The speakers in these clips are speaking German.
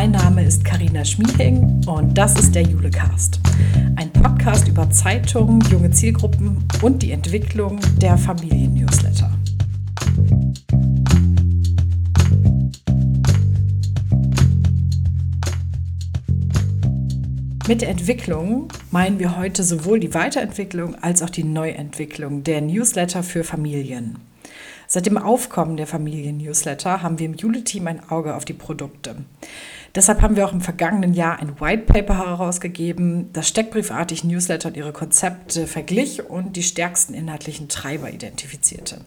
Mein Name ist Karina Schmiehing und das ist der Julecast. Ein Podcast über Zeitungen, junge Zielgruppen und die Entwicklung der Familien-Newsletter. Mit Entwicklung meinen wir heute sowohl die Weiterentwicklung als auch die Neuentwicklung der Newsletter für Familien. Seit dem Aufkommen der Familien-Newsletter haben wir im Jule-Team ein Auge auf die Produkte. Deshalb haben wir auch im vergangenen Jahr ein White Paper herausgegeben, das steckbriefartig Newsletter und ihre Konzepte verglich und die stärksten inhaltlichen Treiber identifizierte.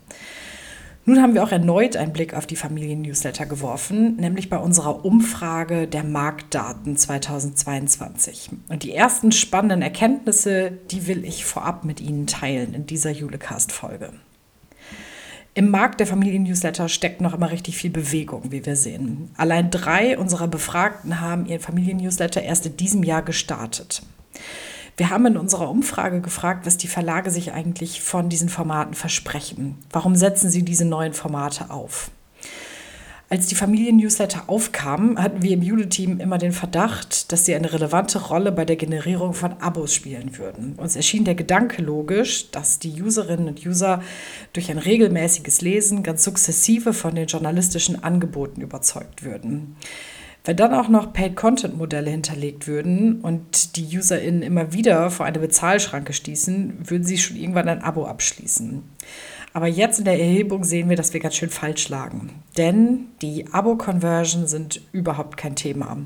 Nun haben wir auch erneut einen Blick auf die Familien-Newsletter geworfen, nämlich bei unserer Umfrage der Marktdaten 2022. Und die ersten spannenden Erkenntnisse, die will ich vorab mit Ihnen teilen in dieser Julecast-Folge. Im Markt der Familien-Newsletter steckt noch immer richtig viel Bewegung, wie wir sehen. Allein drei unserer Befragten haben ihren Familien-Newsletter erst in diesem Jahr gestartet. Wir haben in unserer Umfrage gefragt, was die Verlage sich eigentlich von diesen Formaten versprechen. Warum setzen sie diese neuen Formate auf? Als die Familien-Newsletter aufkamen, hatten wir im Jule-Team immer den Verdacht, dass sie eine relevante Rolle bei der Generierung von Abos spielen würden. Uns erschien der Gedanke logisch, dass die Userinnen und User durch ein regelmäßiges Lesen ganz sukzessive von den journalistischen Angeboten überzeugt würden. Wenn dann auch noch Paid-Content-Modelle hinterlegt würden und die UserInnen immer wieder vor eine Bezahlschranke stießen, würden sie schon irgendwann ein Abo abschließen. Aber jetzt in der Erhebung sehen wir, dass wir ganz schön falsch lagen. Denn die Abo-Conversion sind überhaupt kein Thema.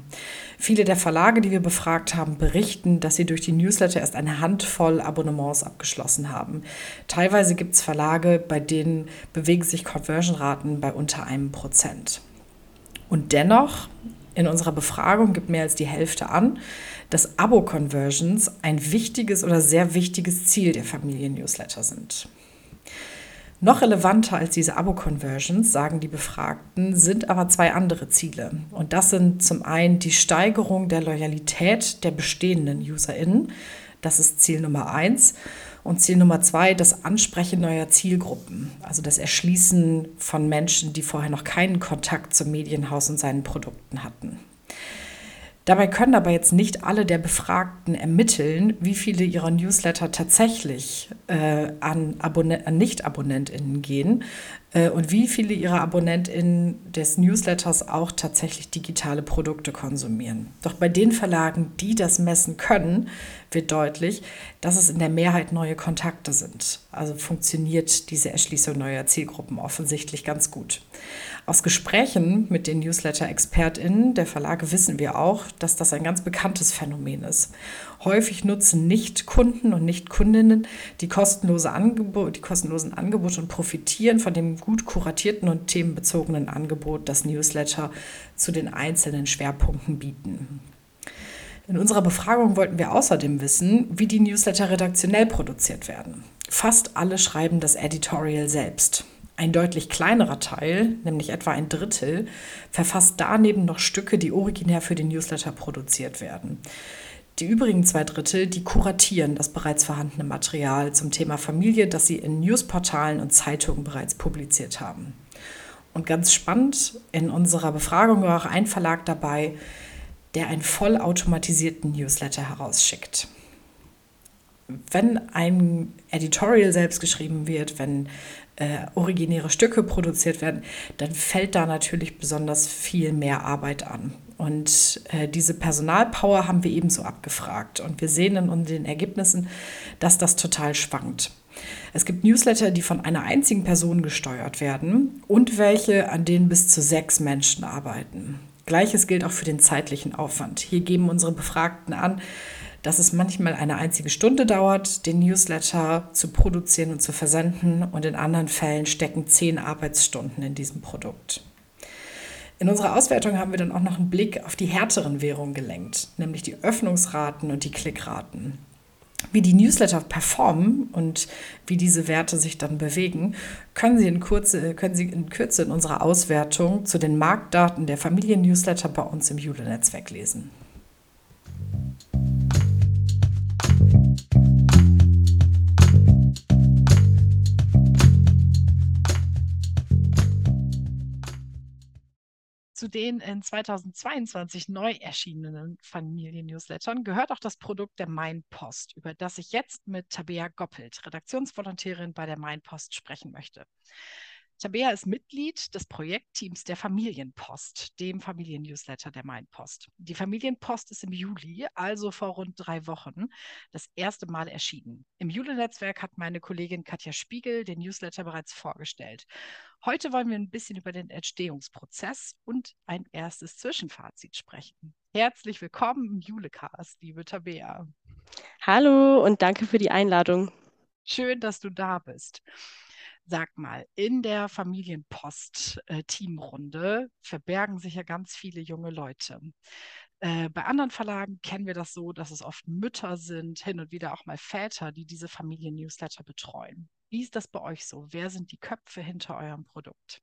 Viele der Verlage, die wir befragt haben, berichten, dass sie durch die Newsletter erst eine Handvoll Abonnements abgeschlossen haben. Teilweise gibt es Verlage, bei denen bewegen sich Conversion-Raten bei unter einem Prozent. Und dennoch, in unserer Befragung gibt mehr als die Hälfte an, dass Abo-Conversions ein wichtiges oder sehr wichtiges Ziel der Familien-Newsletter sind. Noch relevanter als diese Abo-Conversions, sagen die Befragten, sind aber zwei andere Ziele. Und das sind zum einen die Steigerung der Loyalität der bestehenden UserInnen. Das ist Ziel Nummer eins. Und Ziel Nummer zwei, das Ansprechen neuer Zielgruppen. Also das Erschließen von Menschen, die vorher noch keinen Kontakt zum Medienhaus und seinen Produkten hatten. Dabei können aber jetzt nicht alle der Befragten ermitteln, wie viele ihrer Newsletter tatsächlich äh, an, an Nicht-AbonnentInnen gehen äh, und wie viele ihrer AbonnentInnen des Newsletters auch tatsächlich digitale Produkte konsumieren. Doch bei den Verlagen, die das messen können, wird deutlich, dass es in der Mehrheit neue Kontakte sind. Also funktioniert diese Erschließung neuer Zielgruppen offensichtlich ganz gut. Aus Gesprächen mit den Newsletter-ExpertInnen der Verlage wissen wir auch, dass das ein ganz bekanntes Phänomen ist. Häufig nutzen Nicht-Kunden und Nicht-Kundinnen die, kostenlose die kostenlosen Angebote und profitieren von dem gut kuratierten und themenbezogenen Angebot, das Newsletter zu den einzelnen Schwerpunkten bieten. In unserer Befragung wollten wir außerdem wissen, wie die Newsletter redaktionell produziert werden. Fast alle schreiben das Editorial selbst. Ein deutlich kleinerer Teil, nämlich etwa ein Drittel, verfasst daneben noch Stücke, die originär für den Newsletter produziert werden. Die übrigen zwei Drittel, die kuratieren das bereits vorhandene Material zum Thema Familie, das sie in Newsportalen und Zeitungen bereits publiziert haben. Und ganz spannend, in unserer Befragung war auch ein Verlag dabei, der einen vollautomatisierten Newsletter herausschickt wenn ein Editorial selbst geschrieben wird, wenn äh, originäre Stücke produziert werden, dann fällt da natürlich besonders viel mehr Arbeit an. Und äh, diese Personalpower haben wir ebenso abgefragt. Und wir sehen in den Ergebnissen, dass das total schwankt. Es gibt Newsletter, die von einer einzigen Person gesteuert werden und welche, an denen bis zu sechs Menschen arbeiten. Gleiches gilt auch für den zeitlichen Aufwand. Hier geben unsere Befragten an, dass es manchmal eine einzige Stunde dauert, den Newsletter zu produzieren und zu versenden und in anderen Fällen stecken zehn Arbeitsstunden in diesem Produkt. In unserer Auswertung haben wir dann auch noch einen Blick auf die härteren Währungen gelenkt, nämlich die Öffnungsraten und die Klickraten. Wie die Newsletter performen und wie diese Werte sich dann bewegen, können Sie in, Kurze, können Sie in Kürze in unserer Auswertung zu den Marktdaten der Familien-Newsletter bei uns im Jule-Netzwerk lesen. Zu den in 2022 neu erschienenen Familien-Newslettern gehört auch das Produkt der Mainpost, über das ich jetzt mit Tabea Goppelt, Redaktionsvolontärin bei der Mainpost, sprechen möchte. Tabea ist Mitglied des Projektteams der Familienpost, dem Familiennewsletter der Mainpost. Die Familienpost ist im Juli, also vor rund drei Wochen, das erste Mal erschienen. Im Juli-Netzwerk hat meine Kollegin Katja Spiegel den Newsletter bereits vorgestellt. Heute wollen wir ein bisschen über den Entstehungsprozess und ein erstes Zwischenfazit sprechen. Herzlich willkommen im Julecast, liebe Tabea. Hallo und danke für die Einladung. Schön, dass du da bist. Sag mal, in der Familienpost-Teamrunde äh, verbergen sich ja ganz viele junge Leute. Äh, bei anderen Verlagen kennen wir das so, dass es oft Mütter sind, hin und wieder auch mal Väter, die diese Familien-Newsletter betreuen. Wie ist das bei euch so? Wer sind die Köpfe hinter eurem Produkt?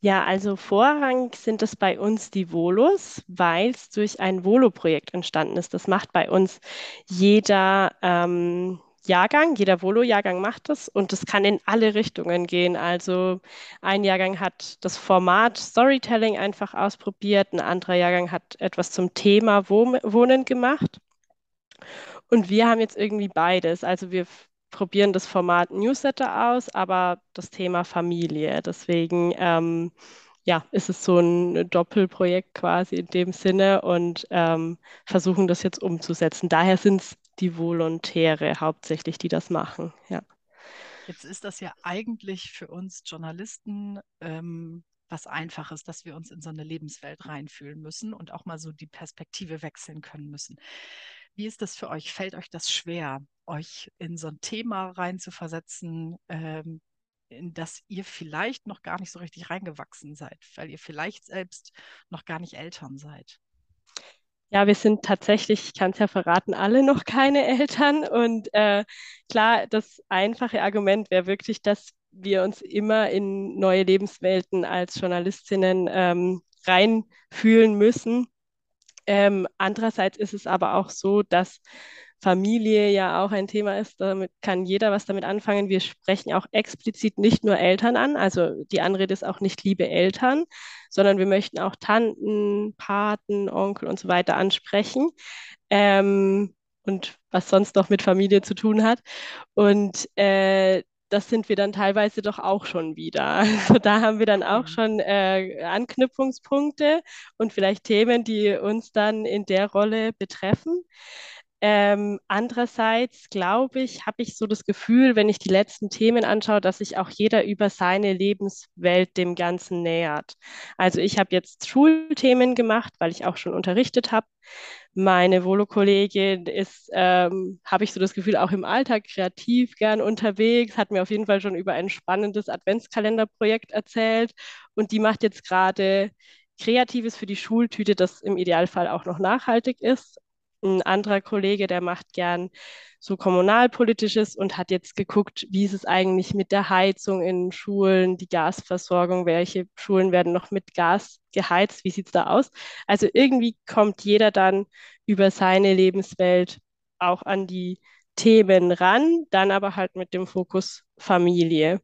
Ja, also vorrangig sind es bei uns die Volos, weil es durch ein Volo-Projekt entstanden ist. Das macht bei uns jeder ähm, Jahrgang, jeder Volo-Jahrgang macht das und es kann in alle Richtungen gehen. Also ein Jahrgang hat das Format Storytelling einfach ausprobiert, ein anderer Jahrgang hat etwas zum Thema Wohnen gemacht. Und wir haben jetzt irgendwie beides. Also wir probieren das Format Newsletter aus, aber das Thema Familie. Deswegen ähm, ja, ist es so ein Doppelprojekt quasi in dem Sinne und ähm, versuchen das jetzt umzusetzen. Daher sind es die Volontäre hauptsächlich, die das machen. Ja. Jetzt ist das ja eigentlich für uns Journalisten ähm, was Einfaches, dass wir uns in so eine Lebenswelt reinfühlen müssen und auch mal so die Perspektive wechseln können müssen. Wie ist das für euch? Fällt euch das schwer, euch in so ein Thema reinzuversetzen, ähm, in das ihr vielleicht noch gar nicht so richtig reingewachsen seid, weil ihr vielleicht selbst noch gar nicht Eltern seid? Ja, wir sind tatsächlich, ich kann es ja verraten, alle noch keine Eltern. Und äh, klar, das einfache Argument wäre wirklich, dass wir uns immer in neue Lebenswelten als Journalistinnen ähm, reinfühlen müssen. Ähm, andererseits ist es aber auch so, dass Familie ja auch ein Thema ist, damit kann jeder was damit anfangen. Wir sprechen auch explizit nicht nur Eltern an, also die Anrede ist auch nicht liebe Eltern, sondern wir möchten auch Tanten, Paten, Onkel und so weiter ansprechen. Ähm, und was sonst noch mit Familie zu tun hat. Und äh, das sind wir dann teilweise doch auch schon wieder. Also da haben wir dann auch schon äh, Anknüpfungspunkte und vielleicht Themen, die uns dann in der Rolle betreffen. Ähm, andererseits glaube ich, habe ich so das Gefühl, wenn ich die letzten Themen anschaue, dass sich auch jeder über seine Lebenswelt dem Ganzen nähert. Also ich habe jetzt Schulthemen gemacht, weil ich auch schon unterrichtet habe. Meine Volo-Kollegin ist, ähm, habe ich so das Gefühl, auch im Alltag kreativ gern unterwegs, hat mir auf jeden Fall schon über ein spannendes Adventskalenderprojekt erzählt und die macht jetzt gerade Kreatives für die Schultüte, das im Idealfall auch noch nachhaltig ist. Ein anderer Kollege, der macht gern so kommunalpolitisches und hat jetzt geguckt, wie ist es eigentlich mit der Heizung in Schulen, die Gasversorgung, welche Schulen werden noch mit Gas geheizt, wie sieht es da aus? Also irgendwie kommt jeder dann über seine Lebenswelt auch an die Themen ran, dann aber halt mit dem Fokus Familie.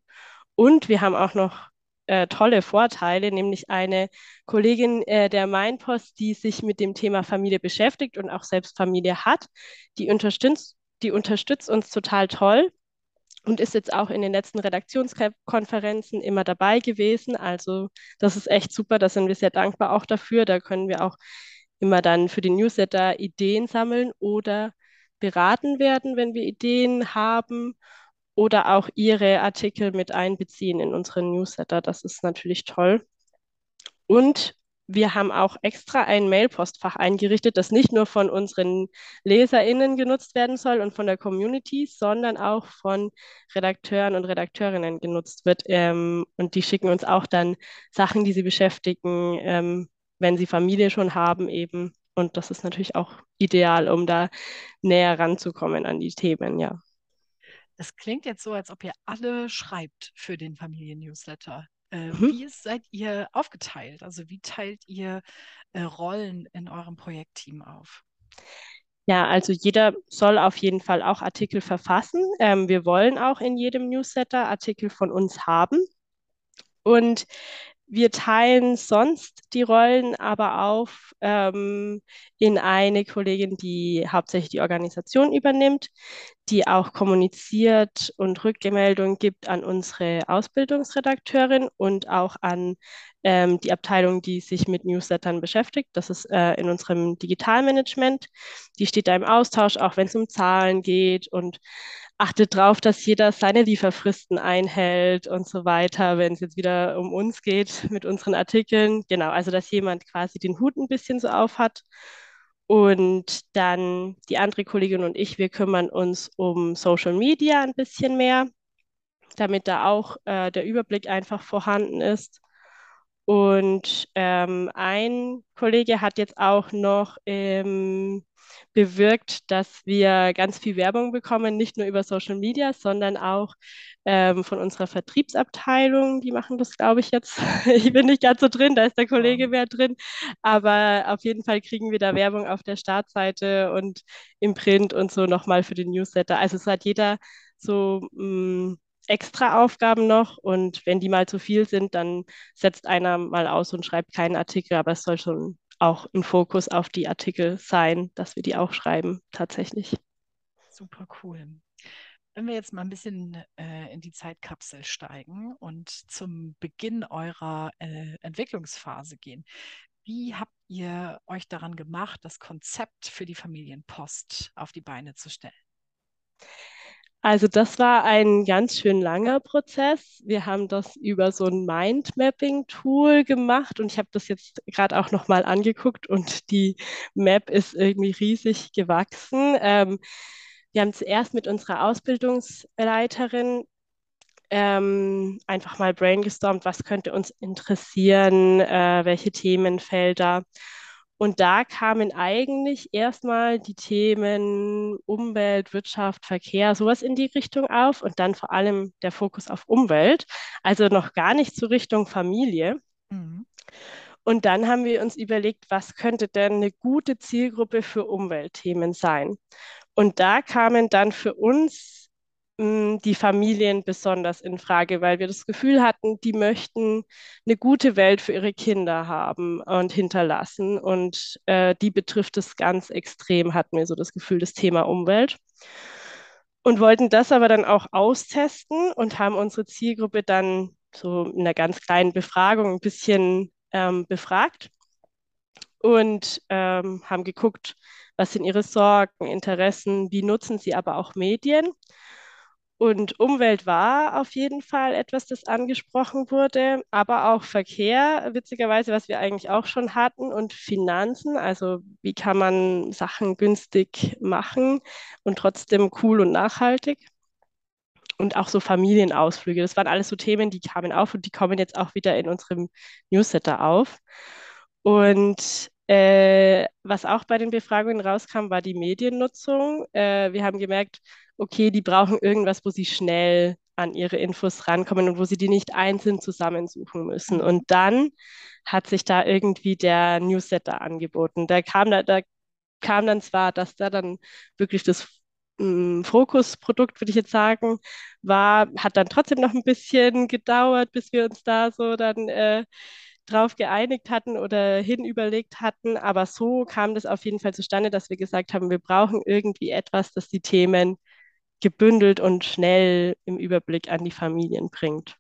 Und wir haben auch noch äh, tolle Vorteile, nämlich eine Kollegin äh, der Mainpost, die sich mit dem Thema Familie beschäftigt und auch selbst Familie hat, die unterstützt, die unterstützt uns total toll und ist jetzt auch in den letzten Redaktionskonferenzen immer dabei gewesen. Also das ist echt super, da sind wir sehr dankbar auch dafür. Da können wir auch immer dann für den Newsletter Ideen sammeln oder beraten werden, wenn wir Ideen haben oder auch Ihre Artikel mit einbeziehen in unseren Newsletter. Das ist natürlich toll. Und wir haben auch extra ein Mailpostfach eingerichtet, das nicht nur von unseren LeserInnen genutzt werden soll und von der Community, sondern auch von Redakteuren und Redakteurinnen genutzt wird. Ähm, und die schicken uns auch dann Sachen, die sie beschäftigen, ähm, wenn sie Familie schon haben eben. Und das ist natürlich auch ideal, um da näher ranzukommen an die Themen, ja. Es klingt jetzt so, als ob ihr alle schreibt für den Familien-Newsletter. Äh, mhm. Wie seid ihr aufgeteilt? Also wie teilt ihr äh, Rollen in eurem Projektteam auf? Ja, also jeder soll auf jeden Fall auch Artikel verfassen. Ähm, wir wollen auch in jedem Newsletter Artikel von uns haben. Und wir teilen sonst die Rollen aber auf ähm, in eine Kollegin, die hauptsächlich die Organisation übernimmt, die auch kommuniziert und Rückmeldungen gibt an unsere Ausbildungsredakteurin und auch an ähm, die Abteilung, die sich mit Newslettern beschäftigt. Das ist äh, in unserem Digitalmanagement. Die steht da im Austausch, auch wenn es um Zahlen geht und achtet darauf, dass jeder seine Lieferfristen einhält und so weiter, wenn es jetzt wieder um uns geht mit unseren Artikeln. Genau, also dass jemand quasi den Hut ein bisschen so auf hat. Und dann die andere Kollegin und ich, wir kümmern uns um Social Media ein bisschen mehr, damit da auch äh, der Überblick einfach vorhanden ist. Und ähm, ein Kollege hat jetzt auch noch ähm, bewirkt, dass wir ganz viel Werbung bekommen, nicht nur über Social Media, sondern auch ähm, von unserer Vertriebsabteilung. Die machen das, glaube ich, jetzt. ich bin nicht ganz so drin, da ist der Kollege mehr drin. Aber auf jeden Fall kriegen wir da Werbung auf der Startseite und im Print und so nochmal für den Newsletter. Also es hat jeder so mh, extra Aufgaben noch und wenn die mal zu viel sind, dann setzt einer mal aus und schreibt keinen Artikel, aber es soll schon auch ein Fokus auf die Artikel sein, dass wir die auch schreiben, tatsächlich. Super cool. Wenn wir jetzt mal ein bisschen äh, in die Zeitkapsel steigen und zum Beginn eurer äh, Entwicklungsphase gehen, wie habt ihr euch daran gemacht, das Konzept für die Familienpost auf die Beine zu stellen? Also das war ein ganz schön langer Prozess. Wir haben das über so ein Mindmapping-Tool gemacht und ich habe das jetzt gerade auch nochmal angeguckt und die Map ist irgendwie riesig gewachsen. Ähm, wir haben zuerst mit unserer Ausbildungsleiterin ähm, einfach mal brainstormt, was könnte uns interessieren, äh, welche Themenfelder. Und da kamen eigentlich erstmal die Themen Umwelt, Wirtschaft, Verkehr, sowas in die Richtung auf und dann vor allem der Fokus auf Umwelt, also noch gar nicht zur Richtung Familie. Mhm. Und dann haben wir uns überlegt, was könnte denn eine gute Zielgruppe für Umweltthemen sein? Und da kamen dann für uns die Familien besonders in Frage, weil wir das Gefühl hatten, die möchten eine gute Welt für ihre Kinder haben und hinterlassen. Und äh, die betrifft es ganz extrem, hatten wir so das Gefühl, das Thema Umwelt. Und wollten das aber dann auch austesten und haben unsere Zielgruppe dann so in einer ganz kleinen Befragung ein bisschen ähm, befragt und ähm, haben geguckt, was sind ihre Sorgen, Interessen, wie nutzen sie aber auch Medien und Umwelt war auf jeden Fall etwas, das angesprochen wurde, aber auch Verkehr, witzigerweise, was wir eigentlich auch schon hatten, und Finanzen, also wie kann man Sachen günstig machen und trotzdem cool und nachhaltig. Und auch so Familienausflüge, das waren alles so Themen, die kamen auf und die kommen jetzt auch wieder in unserem Newsletter auf. Und äh, was auch bei den Befragungen rauskam, war die Mediennutzung. Äh, wir haben gemerkt, okay, die brauchen irgendwas, wo sie schnell an ihre Infos rankommen und wo sie die nicht einzeln zusammensuchen müssen. Und dann hat sich da irgendwie der Newsletter angeboten. Da kam, da, da kam dann zwar, dass da dann wirklich das mm, Fokusprodukt, würde ich jetzt sagen, war, hat dann trotzdem noch ein bisschen gedauert, bis wir uns da so dann äh, drauf geeinigt hatten oder hinüberlegt hatten. Aber so kam das auf jeden Fall zustande, dass wir gesagt haben, wir brauchen irgendwie etwas, das die Themen gebündelt und schnell im Überblick an die Familien bringt.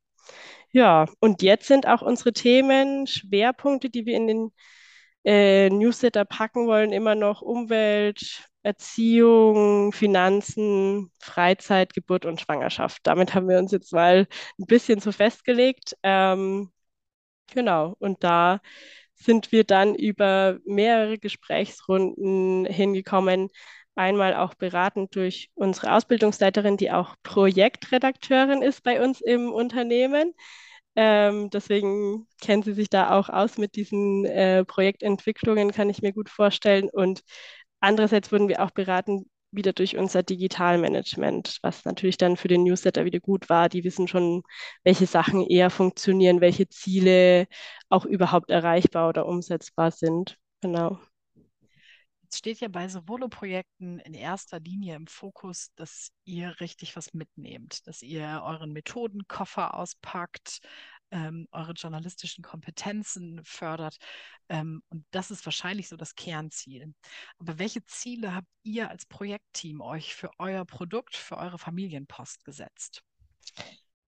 Ja, und jetzt sind auch unsere Themen, Schwerpunkte, die wir in den äh, Newsletter packen wollen, immer noch Umwelt, Erziehung, Finanzen, Freizeit, Geburt und Schwangerschaft. Damit haben wir uns jetzt mal ein bisschen so festgelegt. Ähm, genau, und da sind wir dann über mehrere Gesprächsrunden hingekommen, einmal auch beraten durch unsere Ausbildungsleiterin, die auch Projektredakteurin ist bei uns im Unternehmen. Ähm, deswegen kennt sie sich da auch aus mit diesen äh, Projektentwicklungen, kann ich mir gut vorstellen. Und andererseits wurden wir auch beraten wieder durch unser Digitalmanagement, was natürlich dann für den Newsletter wieder gut war. Die wissen schon, welche Sachen eher funktionieren, welche Ziele auch überhaupt erreichbar oder umsetzbar sind. Genau. Es steht ja bei Solo-Projekten in erster Linie im Fokus, dass ihr richtig was mitnehmt, dass ihr euren Methodenkoffer auspackt, ähm, eure journalistischen Kompetenzen fördert. Ähm, und das ist wahrscheinlich so das Kernziel. Aber welche Ziele habt ihr als Projektteam euch für euer Produkt, für eure Familienpost gesetzt?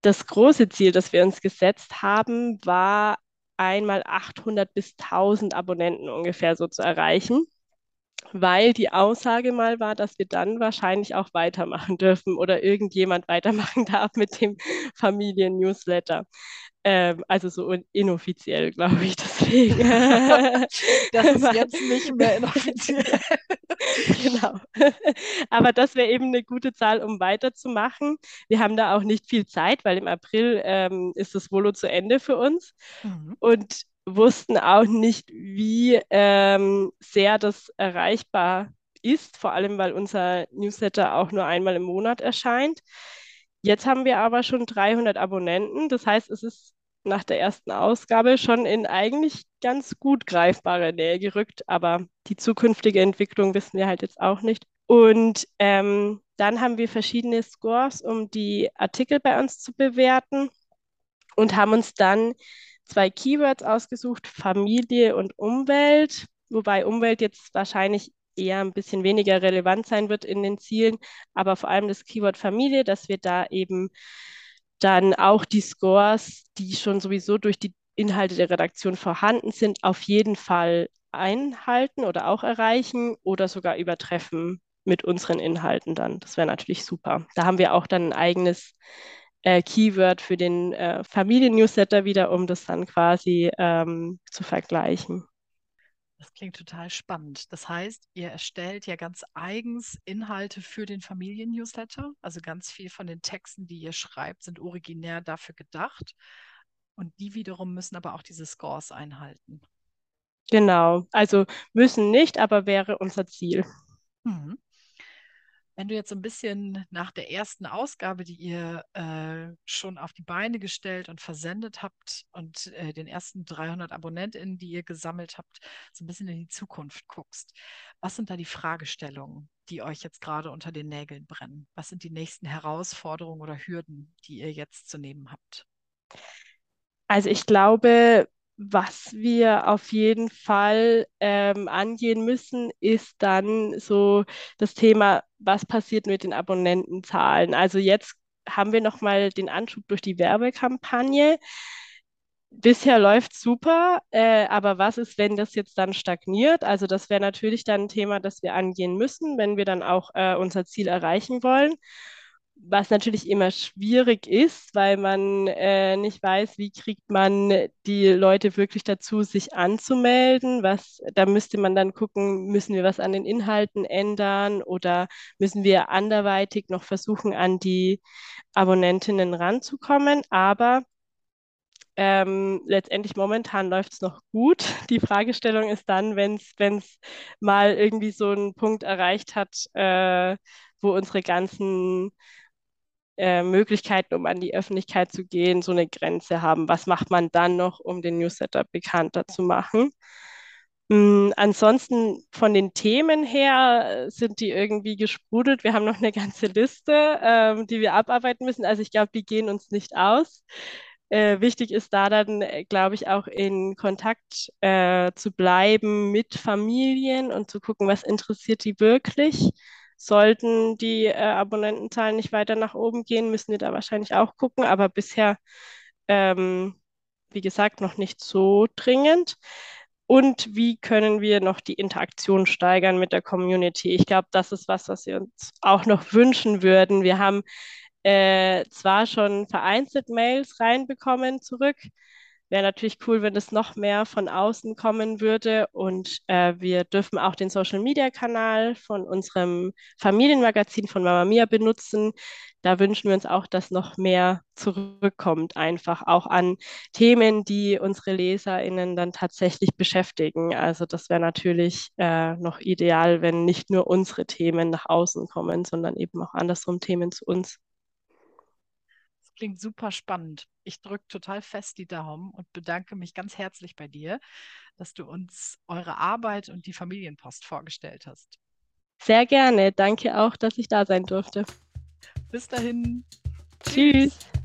Das große Ziel, das wir uns gesetzt haben, war einmal 800 bis 1000 Abonnenten ungefähr so zu erreichen weil die Aussage mal war, dass wir dann wahrscheinlich auch weitermachen dürfen oder irgendjemand weitermachen darf mit dem Familien-Newsletter. Ähm, also so inoffiziell, glaube ich, deswegen. das ist jetzt nicht mehr inoffiziell. genau. Aber das wäre eben eine gute Zahl, um weiterzumachen. Wir haben da auch nicht viel Zeit, weil im April ähm, ist das Volo zu Ende für uns. Mhm. Und wussten auch nicht, wie ähm, sehr das erreichbar ist, vor allem weil unser Newsletter auch nur einmal im Monat erscheint. Jetzt haben wir aber schon 300 Abonnenten, das heißt, es ist nach der ersten Ausgabe schon in eigentlich ganz gut greifbare Nähe gerückt, aber die zukünftige Entwicklung wissen wir halt jetzt auch nicht. Und ähm, dann haben wir verschiedene Scores, um die Artikel bei uns zu bewerten und haben uns dann zwei Keywords ausgesucht, Familie und Umwelt, wobei Umwelt jetzt wahrscheinlich eher ein bisschen weniger relevant sein wird in den Zielen, aber vor allem das Keyword Familie, dass wir da eben dann auch die Scores, die schon sowieso durch die Inhalte der Redaktion vorhanden sind, auf jeden Fall einhalten oder auch erreichen oder sogar übertreffen mit unseren Inhalten dann. Das wäre natürlich super. Da haben wir auch dann ein eigenes äh, Keyword für den äh, Familien-Newsletter wieder, um das dann quasi ähm, zu vergleichen. Das klingt total spannend. Das heißt, ihr erstellt ja ganz eigens Inhalte für den Familien-Newsletter. Also ganz viel von den Texten, die ihr schreibt, sind originär dafür gedacht. Und die wiederum müssen aber auch diese Scores einhalten. Genau. Also müssen nicht, aber wäre unser Ziel. Mhm. Wenn du jetzt so ein bisschen nach der ersten Ausgabe, die ihr äh, schon auf die Beine gestellt und versendet habt und äh, den ersten 300 AbonnentInnen, die ihr gesammelt habt, so ein bisschen in die Zukunft guckst, was sind da die Fragestellungen, die euch jetzt gerade unter den Nägeln brennen? Was sind die nächsten Herausforderungen oder Hürden, die ihr jetzt zu nehmen habt? Also ich glaube, was wir auf jeden Fall ähm, angehen müssen, ist dann so das Thema, was passiert mit den Abonnentenzahlen. Also jetzt haben wir nochmal den Anschub durch die Werbekampagne. Bisher läuft super, äh, aber was ist, wenn das jetzt dann stagniert? Also das wäre natürlich dann ein Thema, das wir angehen müssen, wenn wir dann auch äh, unser Ziel erreichen wollen was natürlich immer schwierig ist, weil man äh, nicht weiß, wie kriegt man die Leute wirklich dazu, sich anzumelden. Was, da müsste man dann gucken, müssen wir was an den Inhalten ändern oder müssen wir anderweitig noch versuchen, an die Abonnentinnen ranzukommen. Aber ähm, letztendlich momentan läuft es noch gut. Die Fragestellung ist dann, wenn es mal irgendwie so einen Punkt erreicht hat, äh, wo unsere ganzen äh, Möglichkeiten, um an die Öffentlichkeit zu gehen, so eine Grenze haben. Was macht man dann noch, um den Newsletter bekannter zu machen? Ähm, ansonsten von den Themen her sind die irgendwie gesprudelt. Wir haben noch eine ganze Liste, ähm, die wir abarbeiten müssen. Also ich glaube, die gehen uns nicht aus. Äh, wichtig ist da dann, äh, glaube ich, auch in Kontakt äh, zu bleiben mit Familien und zu gucken, was interessiert die wirklich Sollten die äh, Abonnentenzahlen nicht weiter nach oben gehen, müssen wir da wahrscheinlich auch gucken. Aber bisher, ähm, wie gesagt, noch nicht so dringend. Und wie können wir noch die Interaktion steigern mit der Community? Ich glaube, das ist was, was wir uns auch noch wünschen würden. Wir haben äh, zwar schon vereinzelt Mails reinbekommen zurück, Wäre natürlich cool, wenn es noch mehr von außen kommen würde. Und äh, wir dürfen auch den Social-Media-Kanal von unserem Familienmagazin von Mama Mia benutzen. Da wünschen wir uns auch, dass noch mehr zurückkommt, einfach auch an Themen, die unsere LeserInnen dann tatsächlich beschäftigen. Also das wäre natürlich äh, noch ideal, wenn nicht nur unsere Themen nach außen kommen, sondern eben auch andersrum Themen zu uns klingt super spannend. Ich drücke total fest die Daumen und bedanke mich ganz herzlich bei dir, dass du uns eure Arbeit und die Familienpost vorgestellt hast. Sehr gerne. Danke auch, dass ich da sein durfte. Bis dahin. Tschüss. Tschüss.